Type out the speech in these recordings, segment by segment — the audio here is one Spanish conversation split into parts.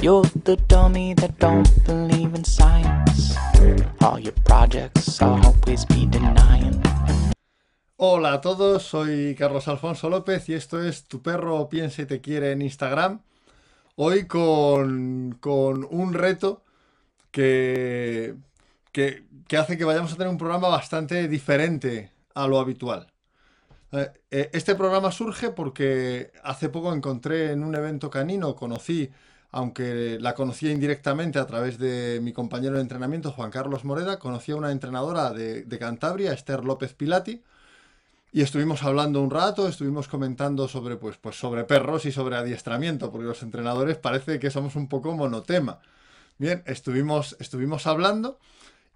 You're the dummy that don't believe in science. All your projects I'll always be denying. Hola a todos, soy Carlos Alfonso López y esto es Tu perro piensa y te quiere en Instagram. Hoy con, con un reto que, que, que hace que vayamos a tener un programa bastante diferente a lo habitual. Eh, eh, Este programa surge porque hace poco encontré en un evento canino, conocí, aunque la conocía indirectamente a través de mi compañero de entrenamiento, Juan Carlos Moreda, conocí a una entrenadora de, Cantabria, Esther López Pilati, y estuvimos hablando un rato, estuvimos comentando sobre, pues, pues sobre perros y sobre adiestramiento, porque los entrenadores parece que somos un poco monotema. Bien, estuvimos, estuvimos hablando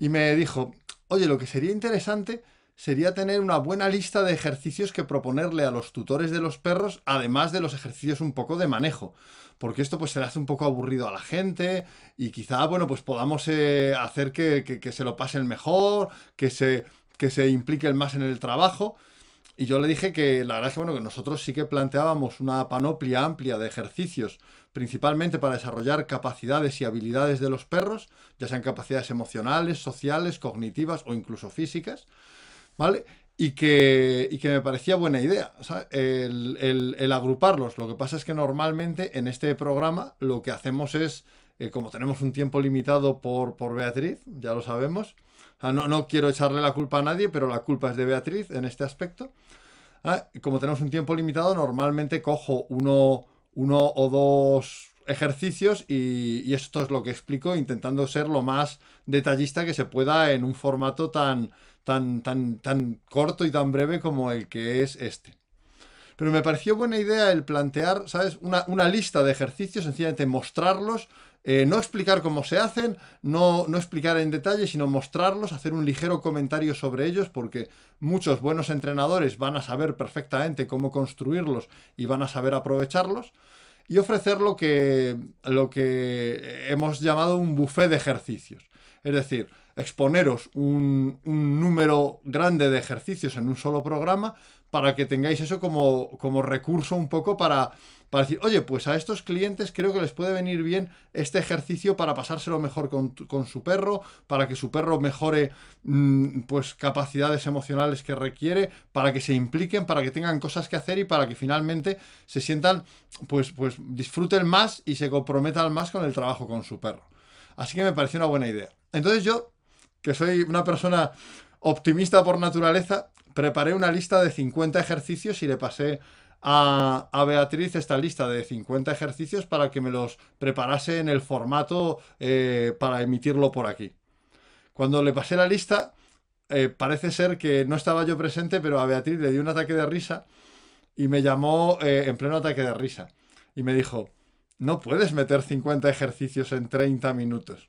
y me dijo, oye, lo que sería interesante sería tener una buena lista de ejercicios que proponerle a los tutores de los perros, además de los ejercicios un poco de manejo. Porque esto pues se le hace un poco aburrido a la gente y quizá, bueno, pues podamos eh, hacer que, que- se lo pasen mejor, que se, que se impliquen más en el trabajo. Y yo le dije que la verdad es que, bueno, que nosotros sí que planteábamos una panoplia amplia de ejercicios, principalmente para desarrollar capacidades y habilidades de los perros, ya sean capacidades emocionales, sociales, cognitivas o incluso físicas, ¿vale? Y que, y que me parecía buena idea. El, el- agruparlos. Lo que pasa es que normalmente en este programa lo que hacemos es, eh, como tenemos un tiempo limitado por, por Beatriz, ya lo sabemos, no, no quiero echarle la culpa a nadie, pero la culpa es de Beatriz en este aspecto. Ah, como tenemos un tiempo limitado, normalmente cojo uno, uno o dos ejercicios y esto es lo que explico, intentando ser lo más detallista que se pueda en un formato tan, tan, tan, tan corto y tan breve como el que es este. Pero me pareció buena idea el plantear, ¿sabes? Una, una lista de ejercicios, sencillamente mostrarlos, eh, no explicar cómo se hacen, no, no explicar en detalle, sino mostrarlos, hacer un ligero comentario sobre ellos, porque muchos buenos entrenadores van a saber perfectamente cómo construirlos y van a saber aprovecharlos, y ofrecer lo que, lo que hemos llamado un buffet de ejercicios. Es decir, exponeros un, número grande de ejercicios en un solo programa para que tengáis eso como, como recurso un poco para, para decir, oye, pues a estos clientes creo que les puede venir bien este ejercicio para pasárselo mejor con, con su perro, para que su perro mejore mm, pues capacidades emocionales que requiere, para que se impliquen, para que tengan cosas que hacer y para que finalmente se sientan, pues, pues disfruten más y se comprometan más con el trabajo con su perro. Así que me pareció una buena idea. Entonces yo, que soy una persona optimista por naturaleza, preparé una lista de 50 ejercicios y le pasé a, a Beatriz esta lista de 50 ejercicios para que me los preparase en el formato eh, para emitirlo por aquí. Cuando le pasé la lista, eh, parece ser que no estaba yo presente, pero a Beatriz le dio un ataque de risa y me llamó eh, en pleno ataque de risa. Y me dijo, no puedes meter 50 ejercicios en 30 minutos.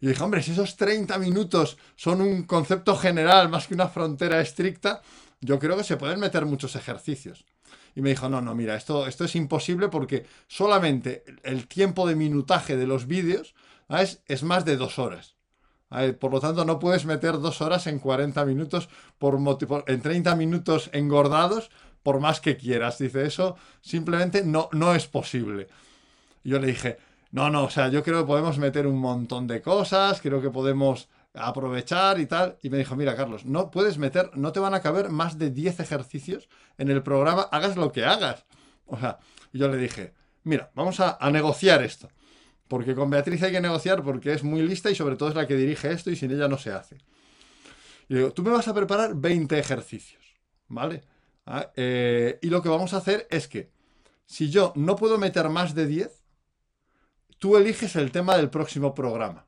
Y dije, hombre, si esos 30 minutos son un concepto general más que una frontera estricta, yo creo que se pueden meter muchos ejercicios. Y me dijo, no, no, mira, esto, esto es imposible porque solamente el tiempo de minutaje de los vídeos es más de dos horas. Por lo tanto, no puedes meter dos horas en 40 minutos, por- en 30 minutos engordados, por más que quieras. Dice, eso simplemente no, no es posible. Y yo le dije, no, no, o sea, yo creo que podemos meter un montón de cosas, creo que podemos aprovechar y tal. Y me dijo, mira, Carlos, no puedes meter, no te van a caber más de 10 ejercicios en el programa, hagas lo que hagas. O sea, yo le dije, mira, vamos a, a negociar esto. Porque con Beatriz hay que negociar porque es muy lista y sobre todo es la que dirige esto y sin ella no se hace. Y digo, tú me vas a preparar 20 ejercicios, ¿vale? Ah, eh, y lo que vamos a hacer es que si yo no puedo meter más de 10, tú eliges el tema del próximo programa.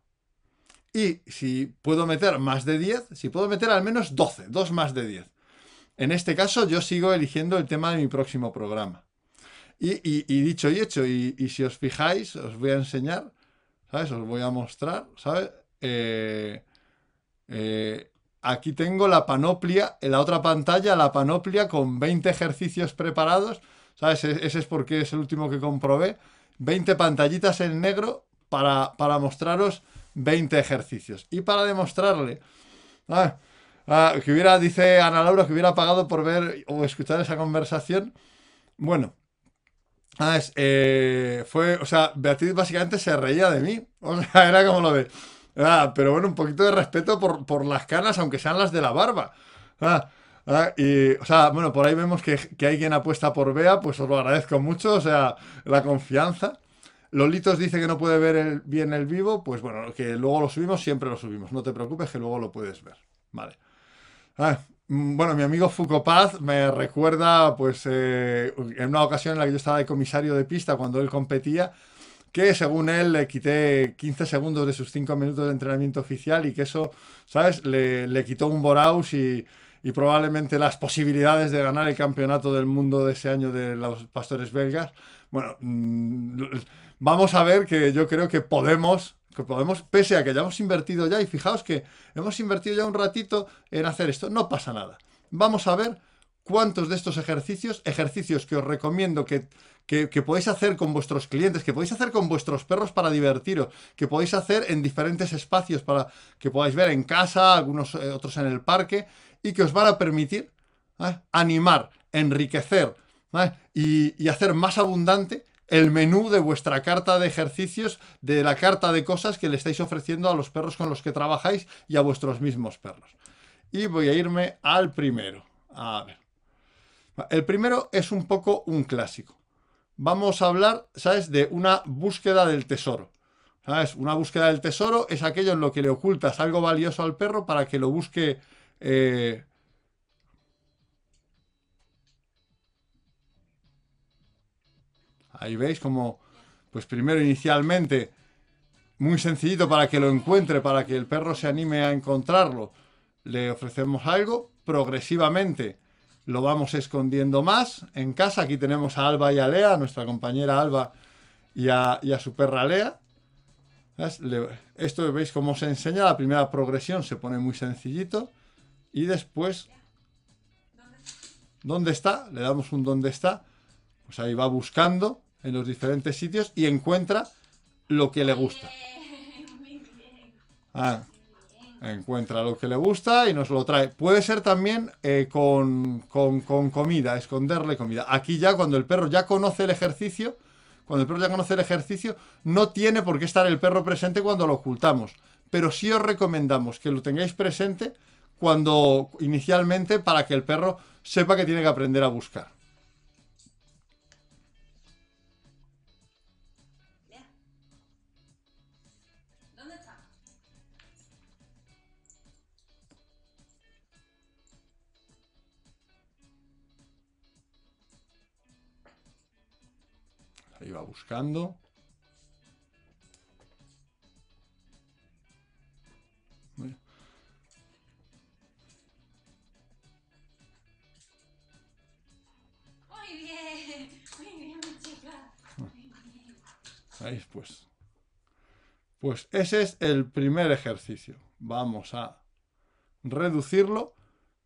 Y si puedo meter más de 10, si puedo meter al menos 12, 2 más de 10. En este caso yo sigo eligiendo el tema de mi próximo programa. Y, dicho y hecho, y, y si os fijáis, os voy a enseñar, ¿sabes? Os voy a mostrar, ¿sabes? Eh, eh, aquí tengo la panoplia, en la otra pantalla, la panoplia con 20 ejercicios preparados, ¿sabes? E- Ese es porque es el último que comprobé. 20 pantallitas en negro para, para mostraros 20 ejercicios. Y para demostrarle, ah, ah, que hubiera, dice Ana Laura, que hubiera pagado por ver o escuchar esa conversación. Bueno, Ah, es, eh, fue, o sea, Beatriz básicamente se reía de mí. O sea, era como lo de. Ah, pero bueno, un poquito de respeto por, por las canas, aunque sean las de la barba. Ah, y, o sea, bueno, por ahí vemos que, que hay quien apuesta por Bea, pues os lo agradezco mucho, o sea, la confianza. Lolitos dice que no puede ver bien el vivo, pues bueno, que luego lo subimos, siempre lo subimos. No te preocupes, que luego lo puedes ver. Vale. Ah, mm, bueno, mi amigo Foucault me recuerda, pues, eh, en una ocasión en la que yo estaba de comisario de pista cuando él competía, que según él le quité 15 segundos de sus 5 minutos de entrenamiento oficial y que eso, ¿sabes? Le, le quitó un Boraus y probablemente las posibilidades de ganar el campeonato del mundo de ese año de los pastores belgas. Bueno, mm, vamos a ver que yo creo que podemos, que podemos, pese a que hayamos invertido ya, y fijaos que hemos invertido ya un ratito en hacer esto, no pasa nada. Vamos a ver cuántos de estos ejercicios, ejercicios que os recomiendo que, que, que podéis hacer con vuestros clientes, que podéis hacer con vuestros perros para divertiros, que podéis hacer en diferentes espacios para que podáis ver en casa, algunos eh, otros en el parque, y que os van a permitir ¿eh? animar, enriquecer ¿eh? y, y hacer más abundante el menú de vuestra carta de ejercicios, de la carta de cosas que le estáis ofreciendo a los perros con los que trabajáis y a vuestros mismos perros. Y voy a irme al primero. A ver. El primero es un poco un clásico. Vamos a hablar, ¿sabes?, de una búsqueda del tesoro. ¿Sabes? Una búsqueda del tesoro es aquello en lo que le ocultas algo valioso al perro para que lo busque. Eh, Ahí veis como, pues primero inicialmente, muy sencillito para que lo encuentre, para que el perro se anime a encontrarlo, le ofrecemos algo, progresivamente lo vamos escondiendo más en casa. Aquí tenemos a Alba y a Lea, nuestra compañera Alba y a, a su perra Lea. Esto veis cómo se enseña, la primera progresión se pone muy sencillito y después, ¿dónde está? Le damos un dónde está, pues ahí va buscando en los diferentes sitios y encuentra lo que le gusta. Ah, encuentra lo que le gusta y nos lo trae. Puede ser también eh, con, con- con comida, esconderle comida. Aquí ya cuando el perro ya conoce el ejercicio, cuando el perro ya conoce el ejercicio, no tiene por qué estar el perro presente cuando lo ocultamos. Pero sí os recomendamos que lo tengáis presente cuando inicialmente para que el perro sepa que tiene que aprender a buscar. Ahí va buscando. ¿Veis? Pues, pues ese es el primer ejercicio. Vamos a reducirlo.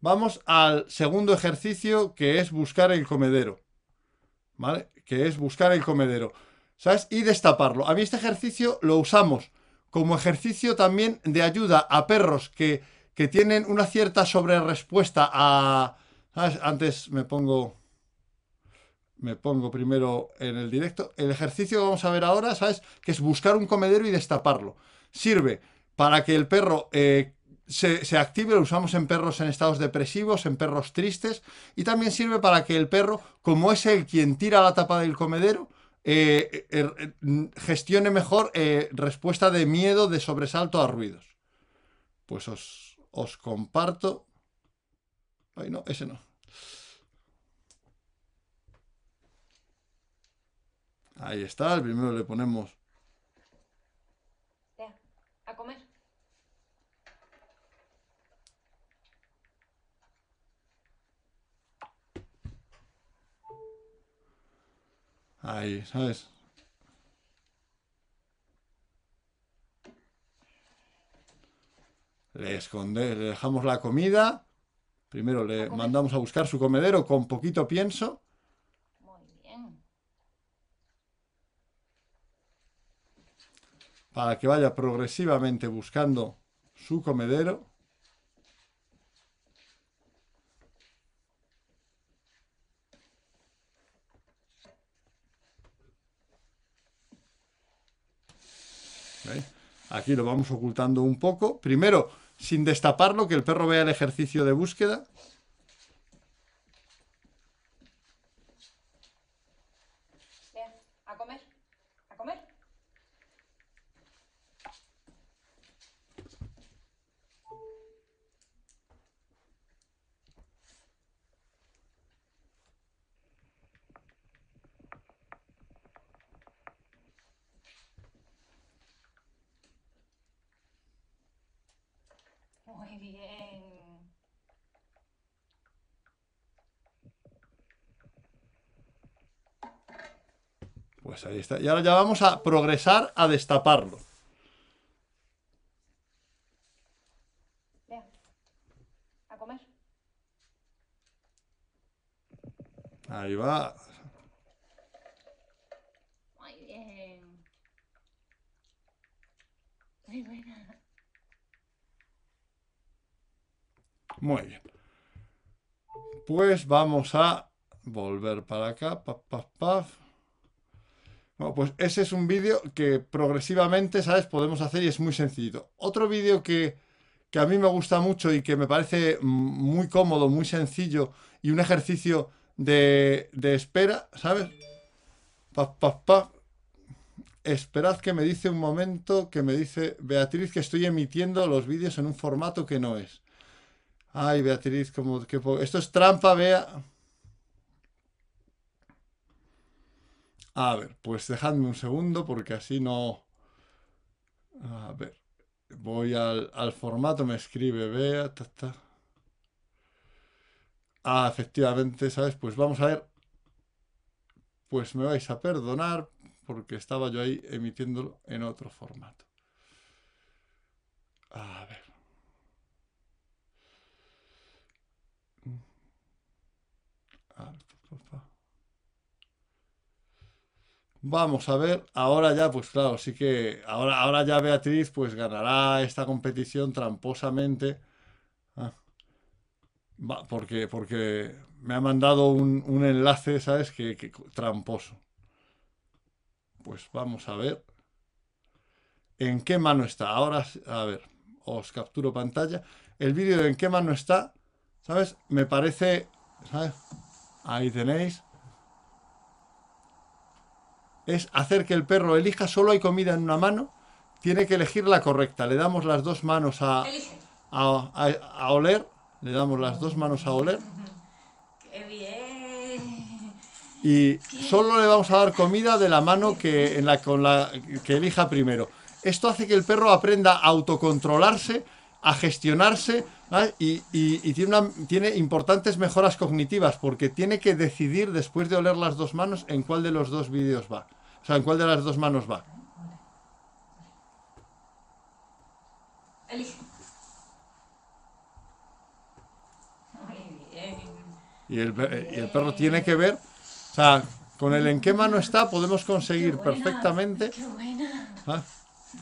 Vamos al segundo ejercicio que es buscar el comedero. ¿Vale? Que es buscar el comedero. ¿Sabes? Y destaparlo. A mí este ejercicio lo usamos como ejercicio también de ayuda a perros que, que tienen una cierta sobrerespuesta a... ¿sabes? Antes me pongo me pongo primero en el directo. El ejercicio que vamos a ver ahora, ¿sabes? Que es buscar un comedero y destaparlo. Sirve para que el perro eh, se, active, lo usamos en perros en estados depresivos, en perros tristes, y también sirve para que el perro, como es el quien tira la tapa del comedero, eh, eh, eh, gestione mejor respuesta de miedo, de sobresalto a ruidos. Pues os, os comparto. Ay, no, ese no. Ahí está, primero le ponemos Lea, a comer. ahí, ¿sabes? Le esconde, le dejamos la comida. Primero le mandamos a buscar su comedero con poquito pienso. para que vaya progresivamente buscando su comedero. Aquí lo vamos ocultando un poco. Primero, sin destaparlo, que el perro vea el ejercicio de búsqueda. Muy bien. Pues ahí está. Y ahora ya vamos a progresar a destaparlo. Lea, a comer. Ahí va. Muy bien. Muy buena. Muy bien. Pues vamos a volver para acá. Paf, paf, paf. Bueno, pues ese es un vídeo que progresivamente, ¿sabes? Podemos hacer y es muy sencillo. Otro vídeo que, que a mí me gusta mucho y que me parece muy cómodo, muy sencillo y un ejercicio de, de espera, ¿sabes? Paf, paf, paf. Esperad que me dice un momento, que me dice Beatriz que estoy emitiendo los vídeos en un formato que no es. Ay, Beatriz, como que esto es trampa, vea. A ver, pues dejadme un segundo porque así no. A ver, voy al, al formato, me escribe Bea. ta, ta. Ah, efectivamente, ¿sabes? Pues vamos a ver. Pues me vais a perdonar porque estaba yo ahí emitiéndolo en otro formato. A ver. A ver, pa, pa, pa. Vamos a ver, ahora ya, pues claro, sí que ahora, ahora ya Beatriz pues ganará esta competición tramposamente. Ah. Porque, porque me ha mandado un, un enlace, ¿sabes? Que, tramposo. Pues vamos a ver en qué mano está. Ahora, a ver, os capturo pantalla. El vídeo de en qué mano está, ¿sabes? Me parece, ¿sabes? Ahí tenéis. Es hacer que el perro elija, solo hay comida en una mano, tiene que elegir la correcta. Le damos las dos manos a, a, a- a oler, le damos las dos manos a oler ¡Qué bien! y solo le vamos a dar comida de la mano que, en la, con la que elija primero. Esto hace que el perro aprenda a autocontrolarse, a gestionarse ¿vale? y, y- y tiene, una- tiene importantes mejoras cognitivas porque tiene que decidir después de oler las dos manos en cuál de los dos vídeos va. O sea, en cuál de las dos manos va. Elige. Muy bien. Y el, pe- y el perro tiene que ver, o sea, con el en qué mano está podemos conseguir Buena, perfectamente. ¿ah?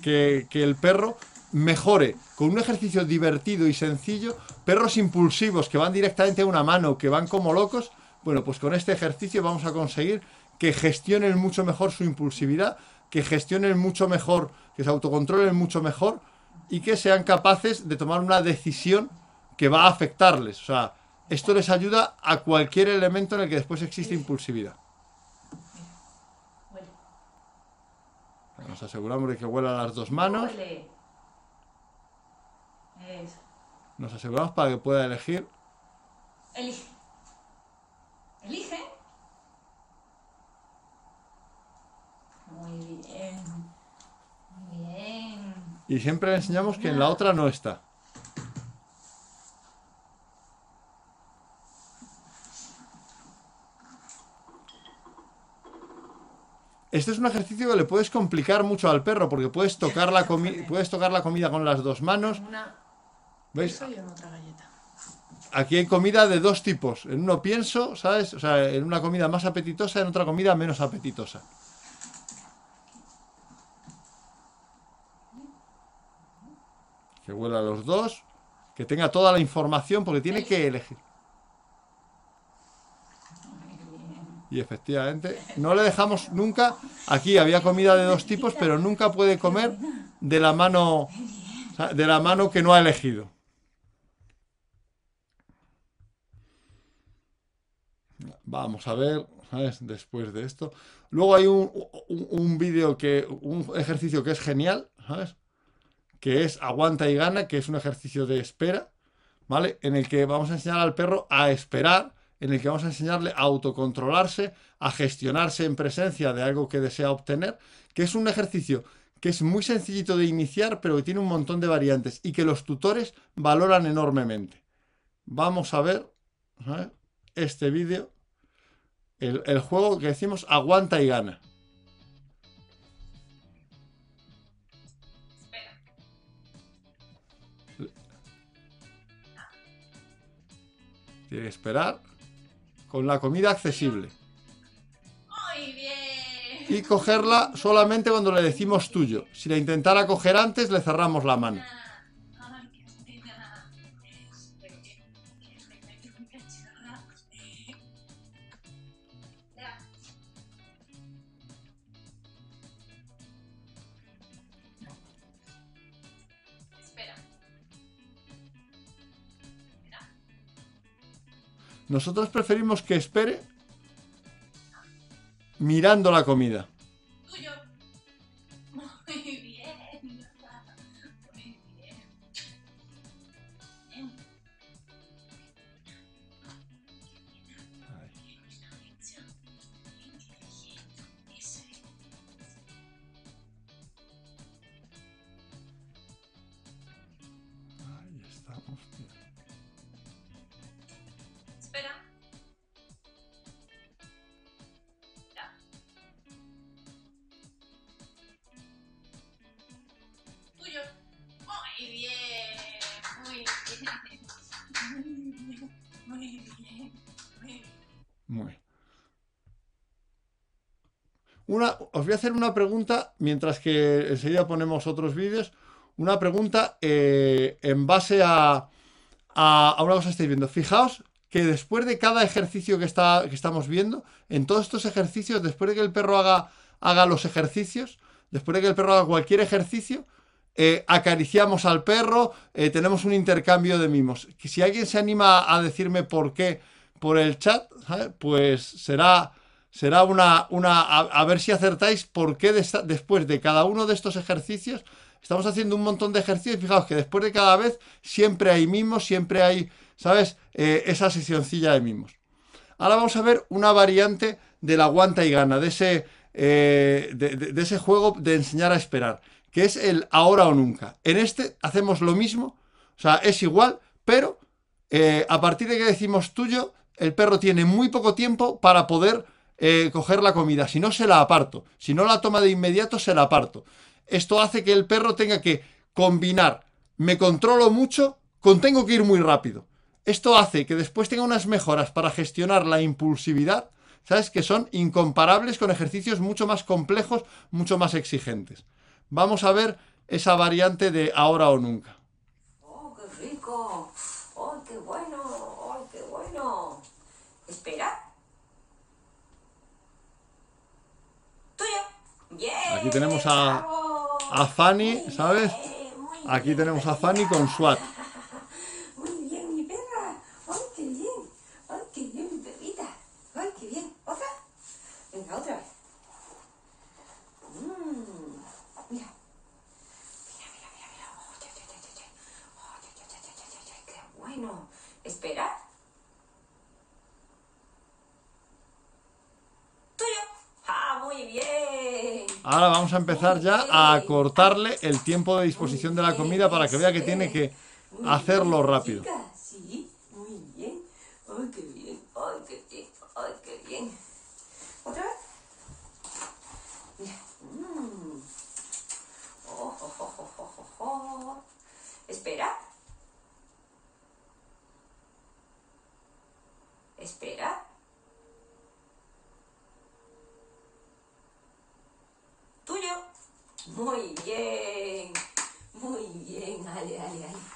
que, que el perro mejore con un ejercicio divertido y sencillo, perros impulsivos que van directamente a una mano, que van como locos, bueno, pues con este ejercicio vamos a conseguir que gestionen mucho mejor su impulsividad, que gestionen mucho mejor, que se autocontrolen mucho mejor y que sean capaces de tomar una decisión que va a afectarles. O sea, esto les ayuda a cualquier elemento en el que después existe impulsividad. Nos aseguramos de que huela las dos manos. Eso. Nos aseguramos para que pueda elegir. Elige. Elige. Muy bien. Muy bien. Y siempre le enseñamos que en la otra no está. Este es un ejercicio que le puedes complicar mucho al perro porque puedes tocar la, comi- puedes tocar la comida con las dos manos. Una ¿Veis? eso y en otra galleta. Aquí hay comida de dos tipos. En uno pienso, ¿sabes? O sea, en una comida más apetitosa, en otra comida menos apetitosa. Que huela a los dos. Que tenga toda la información porque tiene que elegir. Y efectivamente, no le dejamos nunca. Aquí había comida de dos tipos, pero nunca puede comer de la mano, de la mano que no ha elegido. Vamos a ver. Después de esto. Luego hay un, un, un vídeo que, un ejercicio que es genial, ¿sabes? Que es aguanta y gana, que es un ejercicio de espera, ¿vale? En el que vamos a enseñar al perro a esperar, en el que vamos a enseñarle a autocontrolarse, a gestionarse en presencia de algo que desea obtener, que es un ejercicio que es muy sencillito de iniciar, pero que tiene un montón de variantes y que los tutores valoran enormemente. Vamos a ver este vídeo, el, el juego que decimos aguanta y gana. Espera. Tiene que esperar con la comida accesible. Muy bien. Y cogerla solamente cuando le decimos tuyo. Si la intentara coger antes, le cerramos la mano. Nosotros preferimos que espere mirando la comida. Os voy a hacer una pregunta mientras que enseguida ponemos otros vídeos. Una pregunta eh, en base a, a, una cosa que estáis viendo. Fijaos que después de cada ejercicio que, está, que estamos viendo, en todos estos ejercicios, después de que el perro haga, haga los ejercicios, después de que el perro haga cualquier ejercicio, eh, acariciamos al perro, eh, tenemos un intercambio de mimos. Si alguien se anima a decirme por qué por el chat, pues será, será una, una a, ver si acertáis por qué después de cada uno de estos ejercicios estamos haciendo un montón de ejercicios. Fijaos que después de cada vez siempre hay mimos, siempre hay, ¿sabes? Eh, esa sesioncilla de mimos. Ahora vamos a ver una variante del aguanta y gana, de ese, eh, de- de ese juego de enseñar a esperar, que es el ahora o nunca. En este hacemos lo mismo, o sea, es igual, pero eh, a partir de que decimos tuyo, el perro tiene muy poco tiempo para poder eh, coger la comida. Si no, se la aparto. Si no la toma de inmediato, se la aparto. Esto hace que el perro tenga que combinar, me controlo mucho, con tengo que ir muy rápido. Esto hace que después tenga unas mejoras para gestionar la impulsividad, ¿sabes? Que son incomparables con ejercicios mucho más complejos, mucho más exigentes. Vamos a ver esa variante de ahora o nunca. ¡Oh, qué rico! ¡Oh, qué bueno! ¡Oh, qué bueno! Espera. Tuyo. ¡Bien! Aquí tenemos a-. A Fanny, ¿sabes? Aquí tenemos a Fanny con SWAT. Muy bien, mi perra. ¡Ay, qué bien! ¡Ay, qué bien, mi perrita! ¡Ay, qué bien! ¿Otra? Venga, otra vez. Mmm. Mira. Mira, mira, mira, mira. ¡Oh, ya, ya, ya, ya, ya! ¡Oh, ya, ya, ya, ya, ya, ya, ya! ¡Qué bueno! Espera. Tuyo. ¡Ah, muy bien! Ahora vamos a empezar ya a cortarle el tiempo de disposición de la comida para que vea que tiene que hacerlo rápido. Sí, muy bien. Ay, qué bien. Ay, qué bien. Ay, qué bien. ¿Otra vez? Mira. Mm. Oh, oh, oh, oh, oh, oh, oh. Espera. Espera. Tuyo. Muy bien. Muy bien. Ale, ale, ale.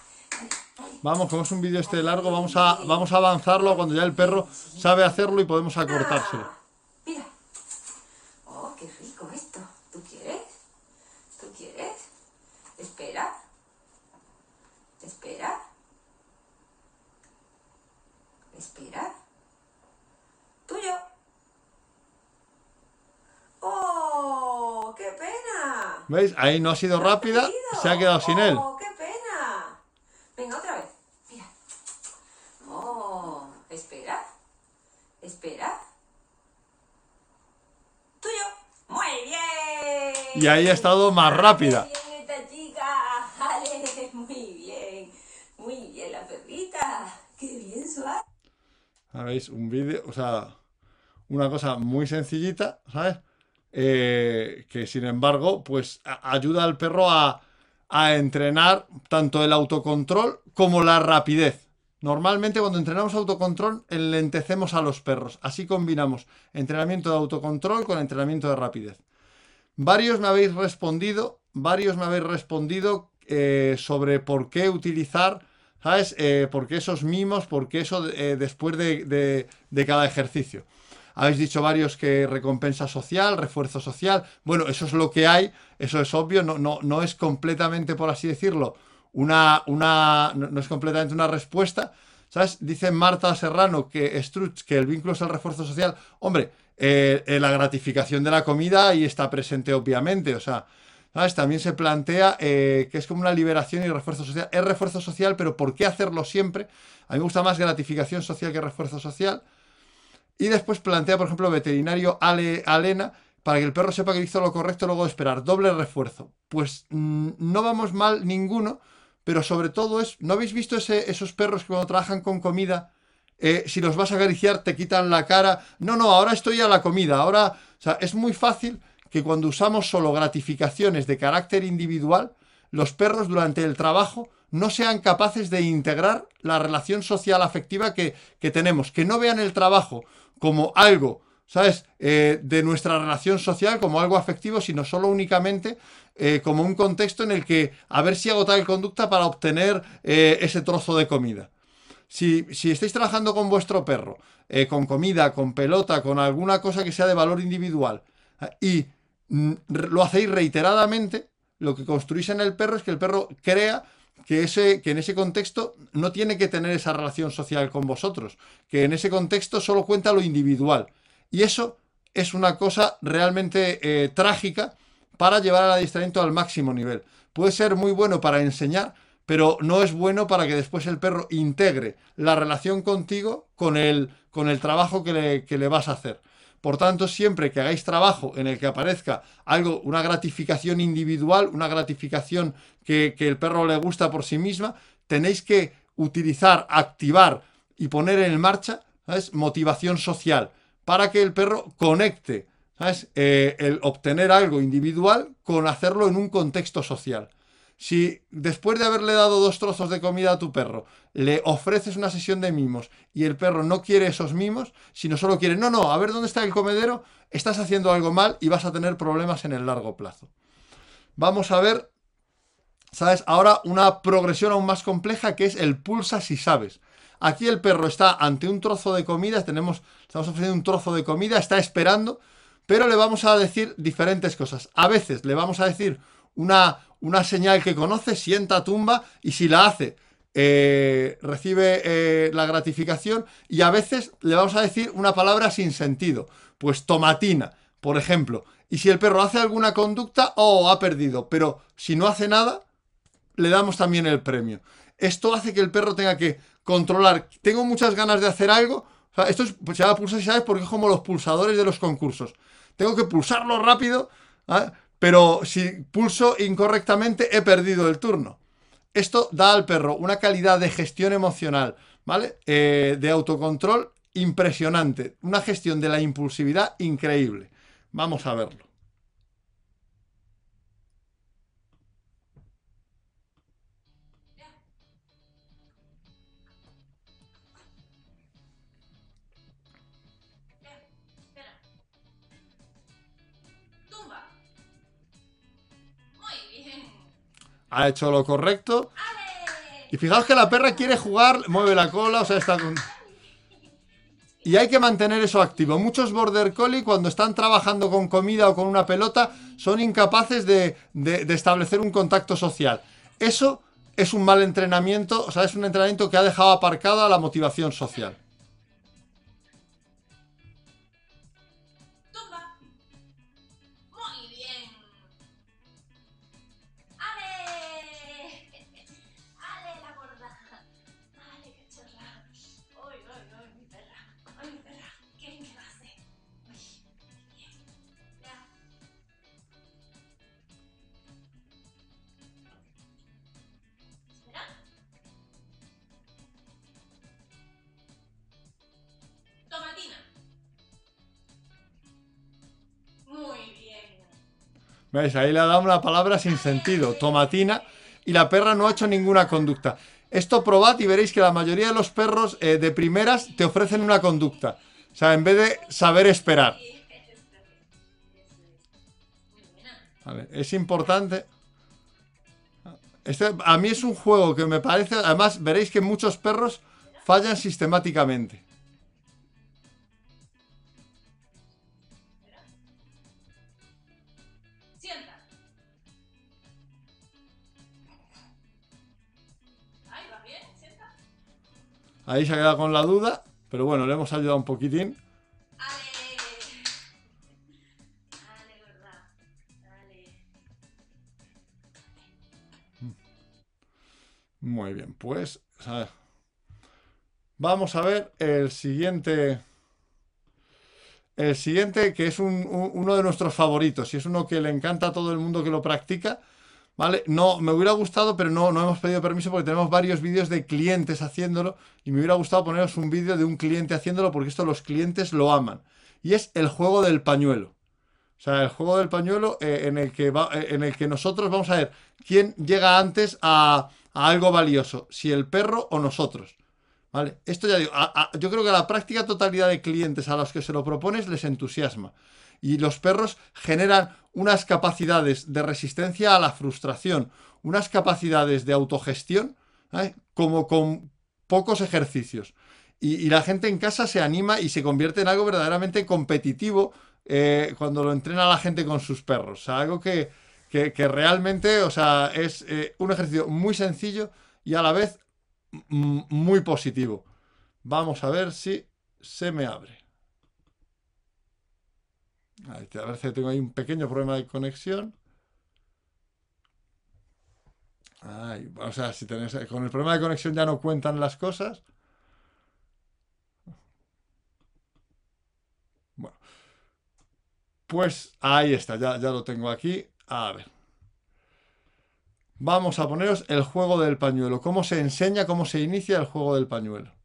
Vamos, como es un vídeo este largo, vamos a, vamos a avanzarlo cuando ya el perro sabe hacerlo y podemos acortárselo. Ah, Mira. Oh, qué rico esto. ¿Tú quieres? ¿Tú quieres? qué pena! ¿Veis? Ahí no ha sido ¿Lo has rápida, se ha quedado sin él. ¡Oh, qué pena! Venga, otra vez. Mira. Oh, espera. Espera. Tuyo. Muy bien. Y ahí ha estado más rápida. Muy bien esta chica. Vale, muy bien. Muy bien la perrita. Qué bien suave. ¿Sabéis? Un vídeo, o sea, una cosa muy sencillita, ¿sabes? Eh, que sin embargo, pues ayuda al perro a, a entrenar tanto el autocontrol como la rapidez. Normalmente cuando entrenamos autocontrol enlentecemos a los perros. Así combinamos entrenamiento de autocontrol con entrenamiento de rapidez. Varios me habéis respondido, varios me habéis respondido eh, sobre por qué utilizar, ¿sabes? Eh, por qué esos mimos, por qué eso eh, después de, de- de cada ejercicio. Habéis dicho varios que recompensa social, refuerzo social. Bueno, eso es lo que hay, eso es obvio, no, no, no es completamente, por así decirlo, una, una, no es completamente una respuesta. ¿Sabes? Dice Marta Serrano que Struch, que el vínculo es el refuerzo social. Hombre, eh, eh, la gratificación de la comida ahí está presente, obviamente. O sea, ¿sabes? También se plantea eh, que es como una liberación y refuerzo social. Es refuerzo social, pero ¿por qué hacerlo siempre? A mí me gusta más gratificación social que refuerzo social. Y después plantea, por ejemplo, veterinario Ale, Alena, para que el perro sepa que hizo lo correcto luego de esperar. Doble refuerzo. Pues mm, no vamos mal ninguno, pero sobre todo es, ¿no habéis visto ese- esos perros que cuando trabajan con comida, eh, si los vas a acariciar te quitan la cara? No, no, ahora estoy a la comida. Ahora, o sea, es muy fácil que cuando usamos solo gratificaciones de carácter individual, los perros durante el trabajo no sean capaces de integrar la relación social afectiva que, que tenemos, que no vean el trabajo como algo, ¿sabes?, Eh, de nuestra relación social, como algo afectivo, sino solo únicamente eh, como un contexto en el que a ver si hago tal conducta para obtener eh, ese trozo de comida. Si, si estáis trabajando con vuestro perro, con comida, con pelota, con alguna cosa que sea de valor individual, y mm, lo hacéis reiteradamente, lo que construís en el perro es que el perro crea que, ese, que en ese contexto no tiene que tener esa relación social con vosotros, que en ese contexto solo cuenta lo individual. Y eso es una cosa realmente eh, trágica para llevar al adiestramiento al máximo nivel. Puede ser muy bueno para enseñar, pero no es bueno para que después el perro integre la relación contigo con el, con el trabajo que le, que le vas a hacer. Por tanto, siempre que hagáis trabajo en el que aparezca algo, una gratificación individual, una gratificación que, el perro le gusta por sí misma, tenéis que utilizar, activar y poner en marcha ¿sabes? motivación social para que el perro conecte ¿sabes? Eh, el obtener algo individual con hacerlo en un contexto social. Si después de haberle dado dos trozos de comida a tu perro, le ofreces una sesión de mimos y el perro no quiere esos mimos, sino solo quiere, no, no, a ver dónde está el comedero, estás haciendo algo mal y vas a tener problemas en el largo plazo. Vamos a ver, ¿sabes? Ahora una progresión aún más compleja que es el pulsa si sabes. Aquí el perro está ante un trozo de comida, tenemos, estamos ofreciendo un trozo de comida, está esperando, pero le vamos a decir diferentes cosas. A veces le vamos a decir una, una señal que conoce, sienta, tumba, y si la hace, eh, recibe eh, la gratificación, y a veces le vamos a decir una palabra sin sentido, pues tomatina, por ejemplo. Y si el perro hace alguna conducta, oh, ha perdido, pero si no hace nada, le damos también el premio. Esto hace que el perro tenga que controlar. Tengo muchas ganas de hacer algo. Esto es, pues se llama pulsar, ¿sabes? Porque es como los pulsadores de los concursos. Tengo que pulsarlo rápido, ¿ah? Pero si pulso incorrectamente he perdido el turno. Esto da al perro una calidad de gestión emocional, ¿vale? Eh, de autocontrol impresionante. Una gestión de la impulsividad increíble. Vamos a verlo. Ha hecho lo correcto. Y fijaos que la perra quiere jugar, mueve la cola, o sea, está con... Y hay que mantener eso activo. Muchos border collie cuando están trabajando con comida o con una pelota son incapaces de, de- de establecer un contacto social. Eso es un mal entrenamiento, o sea, es un entrenamiento que ha dejado aparcada la motivación social. ¿Veis? Ahí le ha dado una palabra sin sentido, tomatina, y la perra no ha hecho ninguna conducta. Esto probad y veréis que la mayoría de los perros eh, de primeras te ofrecen una conducta. O sea, en vez de saber esperar. Es importante. Este, a mí es un juego que me parece. Además, veréis que muchos perros fallan sistemáticamente. Ahí se ha quedado con la duda. Pero bueno, le hemos ayudado un poquitín. Dale. Muy bien, pues. a. Vamos a ver el siguiente. El siguiente, que es un- un- uno de nuestros favoritos, y es uno que le encanta a todo el mundo que lo practica. ¿Vale? No, me hubiera gustado, pero no, no hemos pedido permiso porque tenemos varios vídeos de clientes haciéndolo. Y me hubiera gustado poneros un vídeo de un cliente haciéndolo porque esto los clientes lo aman. Y es el juego del pañuelo. O sea, el juego del pañuelo eh, en, el que va, eh, en el que nosotros vamos a ver quién llega antes a, algo valioso, si el perro o nosotros. ¿Vale? Esto ya digo, yo creo que a la práctica totalidad de clientes a los que se lo propones les entusiasma. Y los perros generan unas capacidades de resistencia a la frustración, unas capacidades de autogestión, ¿eh? como con pocos ejercicios. Y, la gente en casa se anima y se convierte en algo verdaderamente competitivo eh, cuando lo entrena la gente con sus perros. O algo que, que- realmente, o sea, es eh, un ejercicio muy sencillo y a la vez muy positivo. Vamos a ver si se me abre. A si tengo ahí un pequeño problema de conexión. Ay, o sea, si tenés, con el problema de conexión ya no cuentan las cosas. Bueno, pues ahí está, ya, ya lo tengo aquí. A ver. Vamos a poneros el juego del pañuelo. ¿Cómo se enseña, cómo se inicia el juego del pañuelo?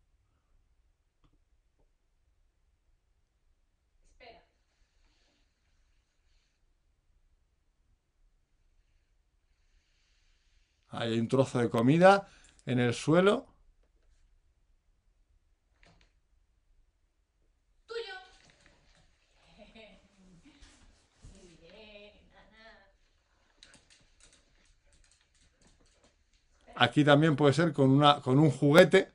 Ahí hay un trozo de comida en el suelo. Tuyo. Muy bien, Ana. Aquí también puede ser con una, con un juguete.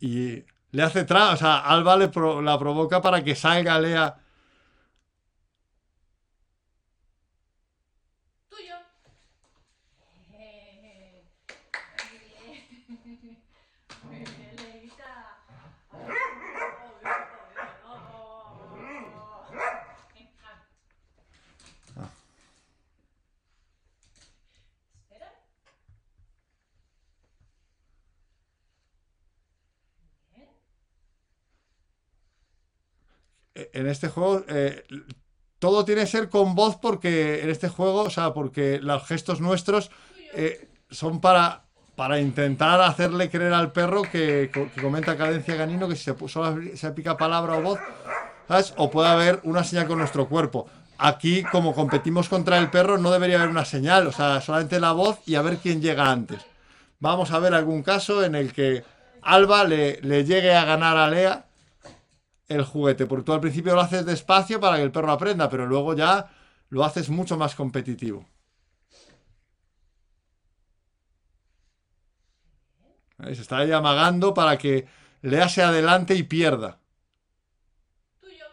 Y le hace tra, o sea, Alba le pro- la provoca para que salga Lea. Tuyo. Eh, Muy bien. Muy bien, Leita. Espera. Bien. En este juego eh, todo tiene que ser con voz porque en este juego, o sea, porque los gestos nuestros eh, son para, para intentar hacerle creer al perro que, que comenta cadencia canino que si se, solo se pica palabra o voz, ¿sabes? O puede haber una señal con nuestro cuerpo. Aquí, como competimos contra el perro, no debería haber una señal, o sea, solamente la voz y a ver quién llega antes. Vamos a ver algún caso en el que Alba le, le llegue a ganar a Lea el juguete, porque tú al principio lo haces despacio para que el perro aprenda, pero luego ya lo haces mucho más competitivo. ¿Veis? Está ahí amagando para que Lea se adelante y pierda. Tuyo.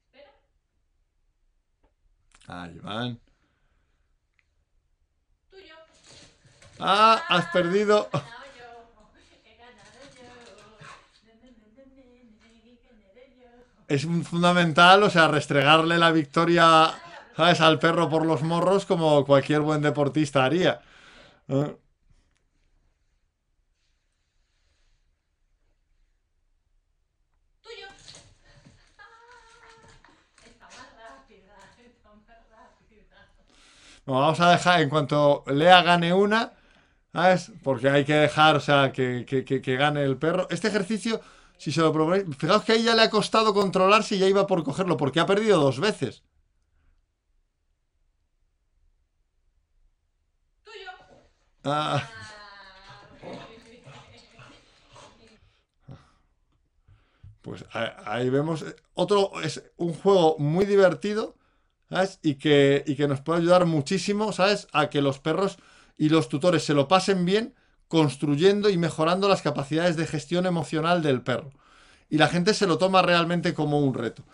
Espera. Ahí van. Tuyo. Ah, has perdido. Es un- fundamental, o sea, restregarle la victoria, ¿sabes? Al perro por los morros como cualquier buen deportista haría. ¿Eh? No, vamos a dejar, en cuanto Lea gane una, ¿sabes? Porque hay que dejar, o sea, que, que- que- que gane el perro. Este ejercicio, si se lo proponéis, fijaos que a ella le ha costado controlarse y ya iba por cogerlo, porque ha perdido dos veces. Tuyo. Ah, pues ahí vemos. eh, Otro es un juego muy divertido, Y que, y que nos puede ayudar muchísimo, ¿sabes? A que los perros y los tutores se lo pasen bien construyendo y mejorando las capacidades de gestión emocional del perro. Y la gente se lo toma realmente como un reto.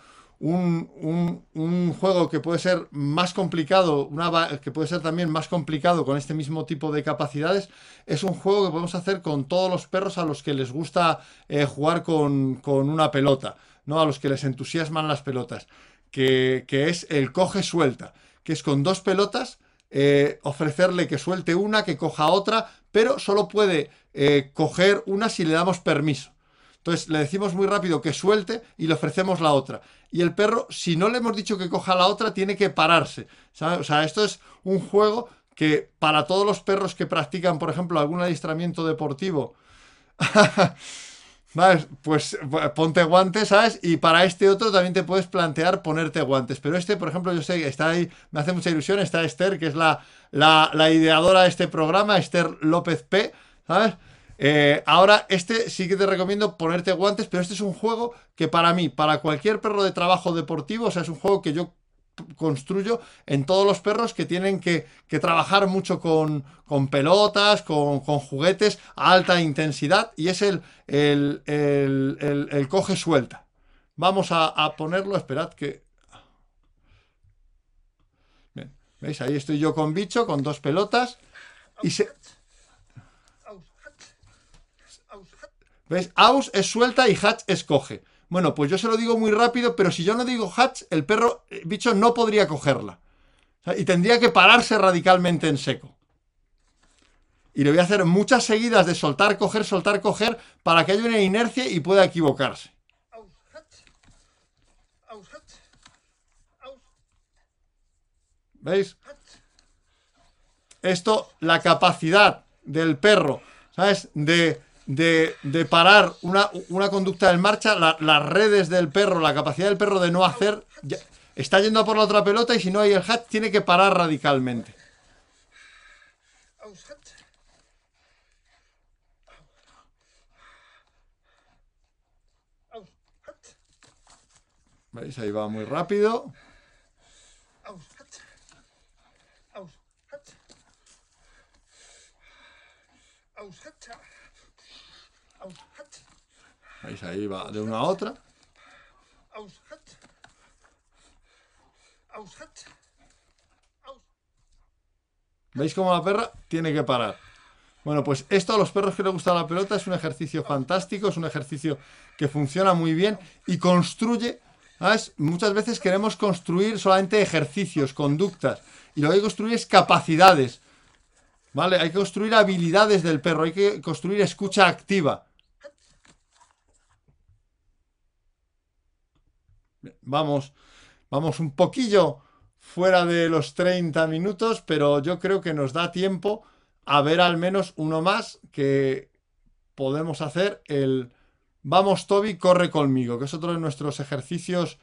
Un, un- un juego que puede ser más complicado, una, que puede ser también más complicado con este mismo tipo de capacidades, es un juego que podemos hacer con todos los perros a los que les gusta eh, jugar con, con una pelota, ¿no? A los que les entusiasman las pelotas, que, es el coge suelta, que es con dos pelotas eh, ofrecerle que suelte una, que coja otra, pero solo puede eh, coger una si le damos permiso. Entonces le decimos muy rápido que suelte y le ofrecemos la otra. Y el perro, si no le hemos dicho que coja la otra, tiene que pararse. O sea, esto es un juego que para todos los perros que practican, por ejemplo, algún adiestramiento deportivo, ¿sabes? Pues ponte guantes, ¿sabes? Y para este otro también te puedes plantear ponerte guantes. Pero este, por ejemplo, yo sé que está ahí, me hace mucha ilusión, está Esther, que es la, la, la ideadora de este programa, Esther López P, ¿sabes? Eh, ahora, este sí que te recomiendo ponerte guantes, pero este es un juego que para mí, para cualquier perro de trabajo deportivo, o sea, es un juego que yo construyo en todos los perros que tienen que, que trabajar mucho con, con pelotas, con, con juguetes a alta intensidad, y es el, el, el- el- coge suelta. Vamos a, ponerlo, esperad que... ¿veis? Ahí estoy yo con bicho, con dos pelotas, y se... ¿Ves? Aus es suelta y Hatch es coge. Bueno, pues yo se lo digo muy rápido, pero si yo no digo Hatch, el perro, el bicho no podría cogerla. Y tendría que pararse radicalmente en seco. Y le voy a hacer muchas seguidas de soltar, coger, soltar, coger, para que haya una inercia y pueda equivocarse. ¿Veis? Esto, la capacidad del perro, ¿sabes? De, de, de parar una, una conducta en marcha, la- las redes del perro, la capacidad del perro de no hacer, está yendo a por la otra pelota y si no hay el hatch, tiene que parar radicalmente. ¿Veis? Ahí va muy rápido. ¿Veis? Ahí va de una a otra. ¿Veis cómo la perra tiene que parar? Bueno, pues esto a los perros que les gusta la pelota es un ejercicio fantástico, es un ejercicio que funciona muy bien y construye, ¿sabes? Muchas veces queremos construir solamente ejercicios, conductas, y lo que hay que construir es capacidades, ¿vale? Hay que construir habilidades del perro, hay que construir escucha activa. Vamos, vamos un poquillo fuera de los 30 minutos, pero yo creo que nos da tiempo a ver al menos uno más que podemos hacer el Vamos Toby, corre conmigo, que es otro de nuestros ejercicios,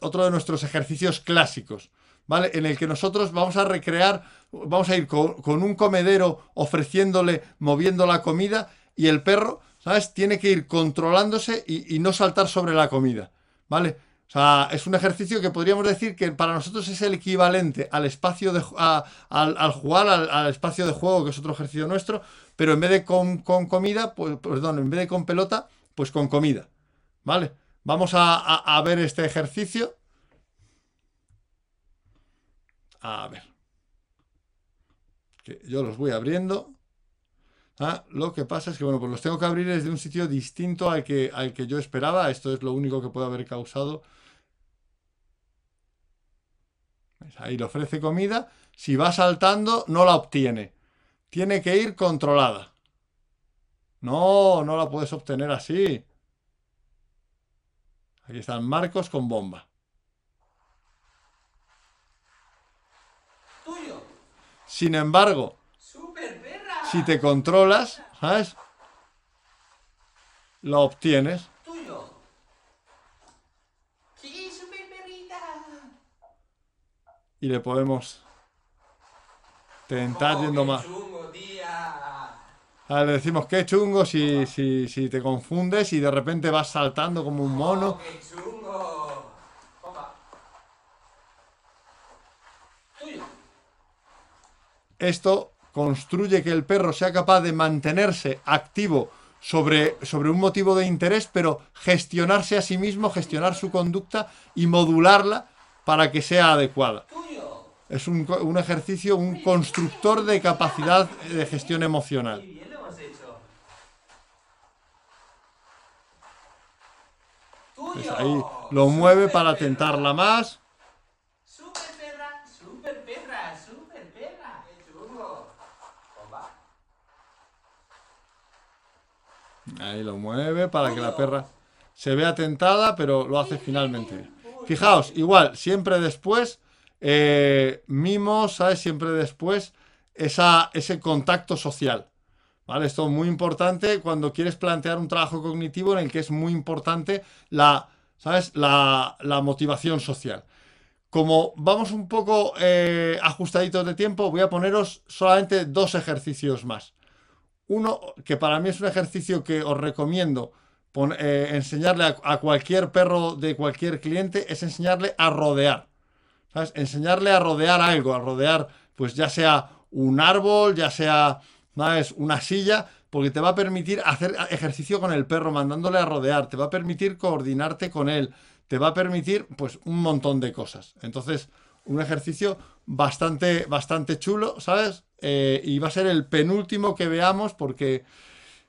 otro de nuestros ejercicios clásicos, ¿vale? En el que nosotros vamos a recrear, vamos a ir con, un comedero ofreciéndole, moviendo la comida y el perro, ¿sabes? Tiene que ir controlándose y no saltar sobre la comida, ¿vale? O sea, es un ejercicio que podríamos decir que para nosotros es el equivalente al espacio de al, al jugar al, al espacio de juego, que es otro ejercicio nuestro, pero en vez de con, con comida, pues, perdón, en vez de con pelota, pues con comida. ¿Vale? Vamos a, a- a ver este ejercicio. A ver. Que yo los voy abriendo. Ah, lo que pasa es que, bueno, pues los tengo que abrir desde un sitio distinto al que, al que yo esperaba. Esto es lo único que puede haber causado. ¿Ves? Ahí le ofrece comida. Si va saltando, no la obtiene. Tiene que ir controlada. No, no la puedes obtener así. Aquí están Marcos con bomba. Tuyo. Sin embargo, ¡Super perra! si te controlas, ¿sabes? Lo obtienes. ¡Tuyo! ¡Sí, super perrita! Y le podemos tentar Oh, yendo qué más. chungo, tía! Le decimos qué chungo si, si, si te confundes y de repente vas saltando como un mono. Oh, ¡Qué chungo! Esto construye que el perro sea capaz de mantenerse activo sobre, sobre un motivo de interés, pero gestionarse a sí mismo, gestionar su conducta y modularla para que sea adecuada. Es un, un ejercicio, un constructor de capacidad de gestión ¡Qué emocional. Pues ahí lo mueve ¡Super para tentarla más. Ahí lo mueve para que la perra se vea tentada, pero lo hace finalmente bien. Fijaos, igual, siempre después, eh, mimos, ¿sabes? Siempre después, esa, ese contacto social. ¿Vale? Esto es muy importante cuando quieres plantear un trabajo cognitivo en el que es muy importante la, ¿sabes? La, la motivación social. Como vamos un poco eh, ajustaditos de tiempo, voy a poneros solamente dos ejercicios más. Uno que para mí es un ejercicio que os recomiendo eh, enseñarle a, a cualquier perro de cualquier cliente es enseñarle a rodear. ¿Sabes? Enseñarle a rodear algo, a rodear, pues ya sea un árbol, ya sea ¿sabes? una silla, porque te va a permitir hacer ejercicio con el perro, mandándole a rodear, te va a permitir coordinarte con él, te va a permitir, pues, un montón de cosas. Entonces, un ejercicio bastante, bastante chulo, ¿sabes? Eh, y va a ser el penúltimo que veamos porque,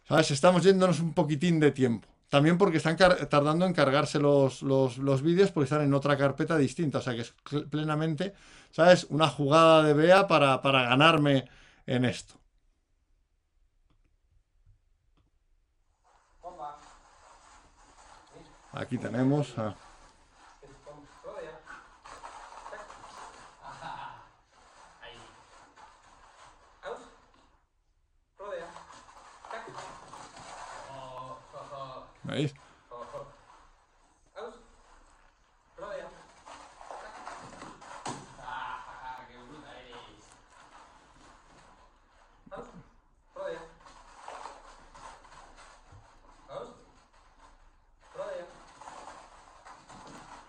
¿sabes? Estamos yéndonos un poquitín de tiempo. También porque están tardando en cargarse los, los, los vídeos porque están en otra carpeta distinta. O sea que es plenamente, ¿sabes? Una jugada de Bea para, para ganarme en esto. Aquí tenemos a... Rodea. Ajá. Ahí. Aus. Rodea. Tac. Oh, oh, oh, ¿Veis? oh, oh. Aus. Rodea. Tac. Ah, qué bruta eres. Aus. Rodea. Aus. Rodea.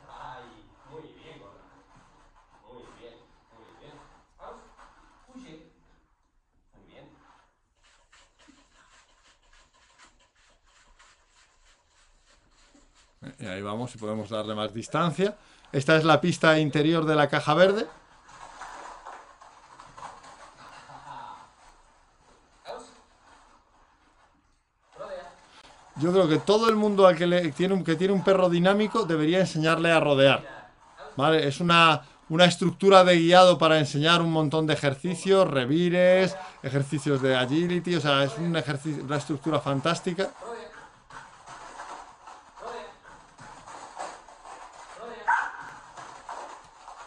Ay, muy bien, gorda. Muy bien, muy bien. Aus. Huye. Muy bien. Y ahí vamos y podemos darle más distancia. Esta es la pista interior de la caja verde. Yo creo que todo el mundo al que, tiene un, que tiene un perro dinámico debería enseñarle a rodear. ¿Vale? Es una, una estructura de guiado para enseñar un montón de ejercicios, revires, ejercicios de agility. O sea, es una estructura fantástica. Rodea. Rodea. Rodea.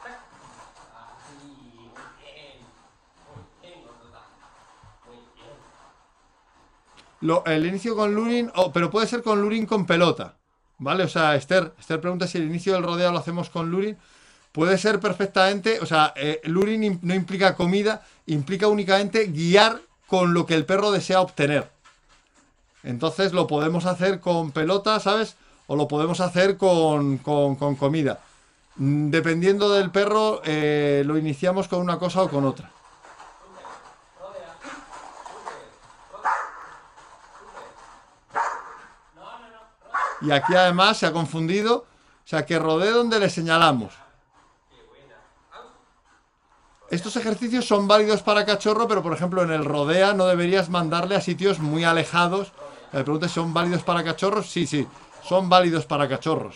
Tac. Así, muy bien. Muy bien, gordota. Muy bien. El inicio con luring, oh, pero puede ser con luring con pelota. ¿Vale? O sea, Esther, Esther pregunta si el inicio del rodeo lo hacemos con luring. Puede ser perfectamente, o sea, eh, luring im- no implica comida, implica únicamente guiar con lo que el perro desea obtener. Entonces lo podemos hacer con pelota, ¿sabes? O lo podemos hacer con, con- con comida. Mm, Dependiendo del perro, eh, lo iniciamos con una cosa o con otra. Rodea. No, no, no. Rodea. Y aquí además se ha confundido, o sea, que rodee donde le señalamos. Estos ejercicios son válidos para cachorro, pero por ejemplo en el rodea no deberías mandarle a sitios muy alejados. Me preguntas son válidos para cachorros. Sí, sí, son válidos para cachorros.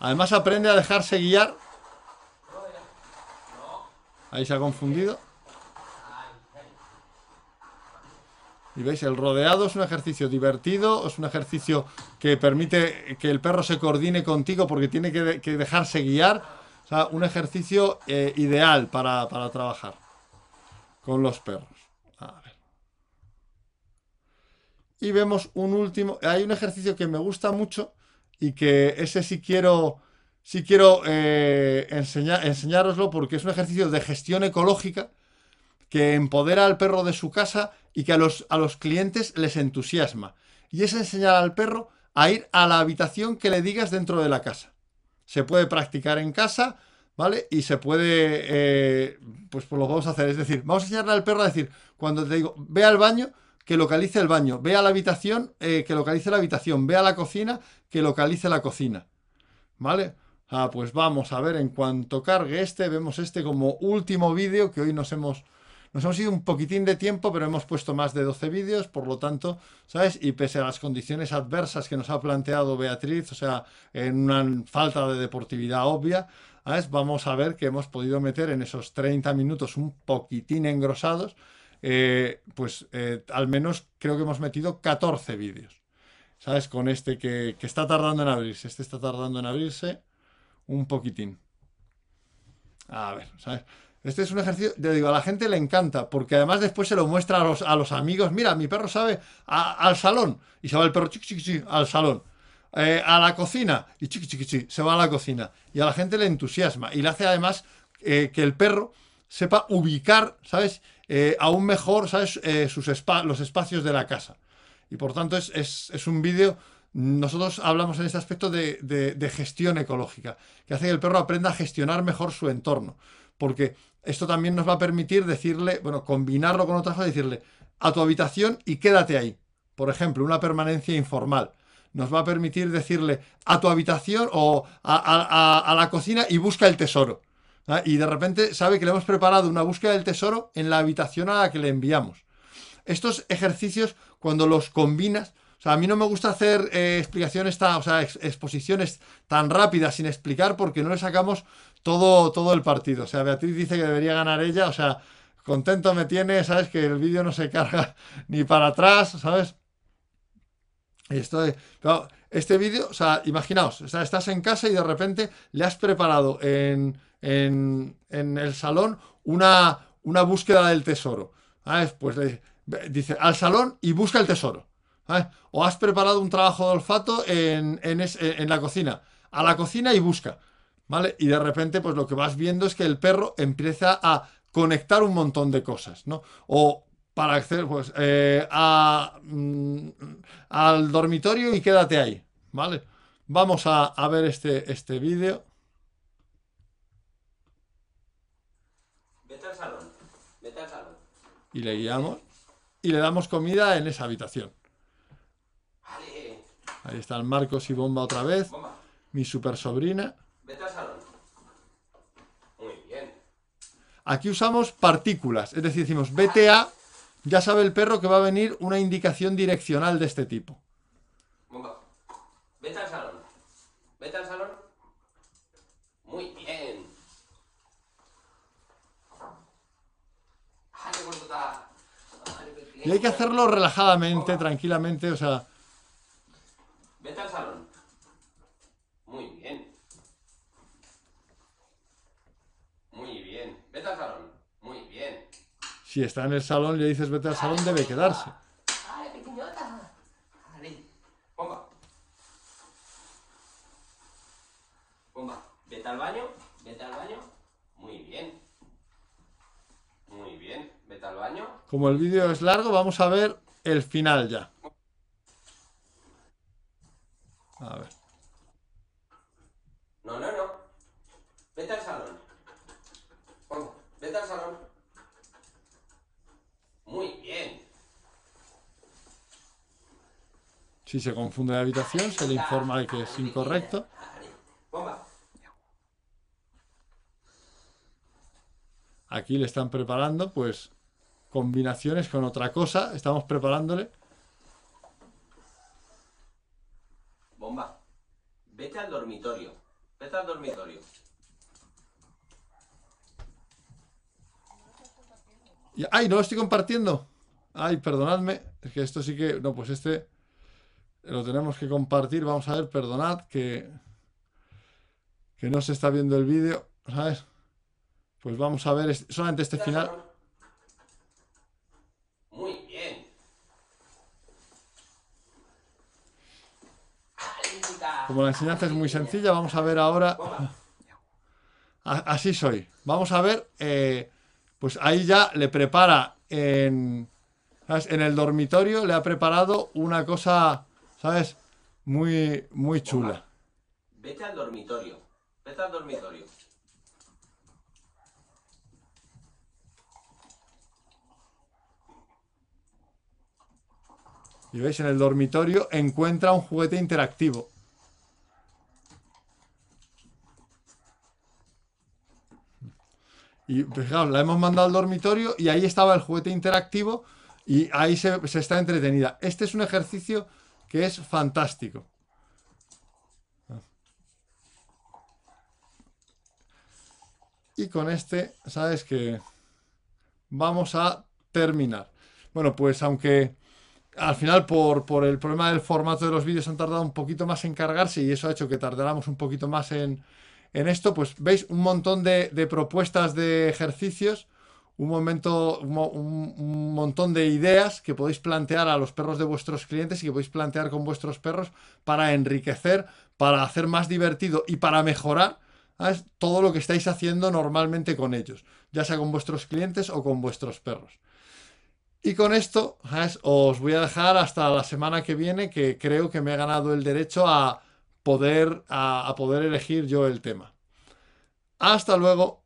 Además aprende a dejarse guiar. Ahí se ha confundido. Y veis, el rodeado es un ejercicio divertido, es un ejercicio que permite que el perro se coordine contigo porque tiene que, de- que dejarse guiar. O sea, un ejercicio eh, ideal para, para trabajar con los perros. Y vemos un último. Hay un ejercicio que me gusta mucho y que ese sí quiero, sí quiero eh, enseñároslo porque es un ejercicio de gestión ecológica que empodera al perro de su casa y que a los, a los clientes les entusiasma. Y es enseñar al perro a ir a la habitación que le digas dentro de la casa. Se puede practicar en casa, ¿vale? Y se puede, eh, pues, pues lo vamos a hacer. Es decir, vamos a enseñarle al perro a decir, cuando te digo, ve al baño, que localice el baño, ve a la habitación, eh, que localice la habitación, ve a la cocina, que localice la cocina. ¿Vale? Ah, pues vamos a ver, en cuanto cargue este, vemos este como último vídeo que hoy nos hemos... Nos hemos ido un poquitín de tiempo, pero hemos puesto más de 12 vídeos, por lo tanto, ¿sabes? Y pese a las condiciones adversas que nos ha planteado Beatriz, o sea, en una falta de deportividad obvia, ¿sabes? Vamos a ver que hemos podido meter en esos 30 minutos un poquitín engrosados, eh, pues eh, al menos creo que hemos metido 14 vídeos, ¿sabes? Con este que, que está tardando en abrirse, este está tardando en abrirse un poquitín. A ver, ¿sabes? Este es un ejercicio, te digo, a la gente le encanta, porque además después se lo muestra a los, a los amigos. Mira, mi perro sabe al salón. Y se va el perro chiqui, chiqui, chiqui, al salón. Eh, a la cocina. Y chiqui, chiqui, chiqui, se va a la cocina. Y a la gente le entusiasma. Y le hace además eh, que el perro sepa ubicar, ¿sabes? Eh, aún mejor, ¿sabes? Sus espa- los espacios de la casa. Y por tanto es, es- es un vídeo, nosotros hablamos en este aspecto de, gestión ecológica, que hace que el perro aprenda a gestionar mejor su entorno. Porque esto también nos va a permitir decirle, bueno, combinarlo con otras cosas, decirle a tu habitación y quédate ahí. Por ejemplo, una permanencia informal. Nos va a permitir decirle a tu habitación o a la cocina y busca el tesoro. ¿ah? Y de repente sabe que le hemos preparado una búsqueda del tesoro en la habitación a la que le enviamos estos ejercicios, cuando los combinas, o sea, a mí no me gusta hacer eh, explicaciones tan, o sea, ex- exposiciones tan rápidas sin explicar porque no le sacamos todo, todo el partido. O sea, Beatriz dice que debería ganar ella, o sea, contento me tiene, ¿sabes? Que el vídeo no se carga ni para atrás, ¿sabes? Esto de- pero este vídeo, o sea, imaginaos, o sea, estás en casa y de repente le has preparado en, en- en el salón una, una búsqueda del tesoro. ¿sabes? Pues le dice al salón y busca el tesoro. ¿Sabes? O has preparado un trabajo de olfato en, en es- en la cocina. A la cocina y busca. ¿Vale? Y de repente, pues lo que vas viendo es que el perro empieza a conectar un montón de cosas, ¿no? O para acceder, pues, eh, a, mm, al dormitorio y quédate ahí, ¿vale? Vamos a, a ver este, este vídeo. Vete al salón. Vete al salón. y le guiamos y le damos comida en esa habitación. Ahí están Marcos y Bomba otra vez, Bomba. mi super sobrina. Vete al salón. Muy bien. Aquí usamos partículas, es decir, decimos vete a, ya sabe el perro que va a venir una indicación direccional de este tipo. Bomba. Vete al salón. Vete al salón. Muy bien. Y hay que hacerlo relajadamente, tranquilamente, o sea, Vete al salón. Muy bien. Muy bien. Vete al salón. Muy bien. si está en el salón y le dices vete al salón, debe quedarse. Vale, pequeñota. Vale. Bomba. Bomba. Vete al baño. Vete al baño. Muy bien. Muy bien. Vete al baño. Como el vídeo es largo, vamos a ver el final ya. A ver. No, no, no. Vete al salón. Vete al salón. Muy bien. Si se confunde de habitación, se le informa de que es incorrecto. Aquí le están preparando, pues, combinaciones con otra cosa. Estamos preparándole. Bomba. Vete al dormitorio. Vete al dormitorio. ¡Ay, no lo estoy compartiendo! Ay, perdonadme, es que esto sí que... No, pues este lo tenemos que compartir. Vamos a ver, perdonad que, que no se está viendo el vídeo, ¿sabes? Pues vamos a ver este- solamente este final. Muy bien. Ahí está. Como la enseñanza es muy sencilla, vamos a ver ahora... Así soy. Vamos a ver, eh, pues ahí ya le prepara en, ¿sabes? en el dormitorio, le ha preparado una cosa, ¿sabes? Muy, muy chula. Vete al dormitorio. Vete al dormitorio. Y veis, en el dormitorio encuentra un juguete interactivo. Y fijaos, la hemos mandado al dormitorio y ahí estaba el juguete interactivo y ahí se, se está entretenida. Este es un ejercicio que es fantástico. Y con este, sabes que vamos a terminar. Bueno, pues aunque al final por, por el problema del formato de los vídeos han tardado un poquito más en cargarse y eso ha hecho que tardáramos un poquito más en, en esto, pues veis un montón de, propuestas de ejercicios, un, momento, un, mo- un- un montón de ideas que podéis plantear a los perros de vuestros clientes y que podéis plantear con vuestros perros para enriquecer, para hacer más divertido y para mejorar todo lo que estáis haciendo normalmente con ellos, ya sea con vuestros clientes o con vuestros perros. Y con esto os voy a dejar hasta la semana que viene, que creo que me he ganado el derecho a poder, a, poder elegir yo el tema. Hasta luego.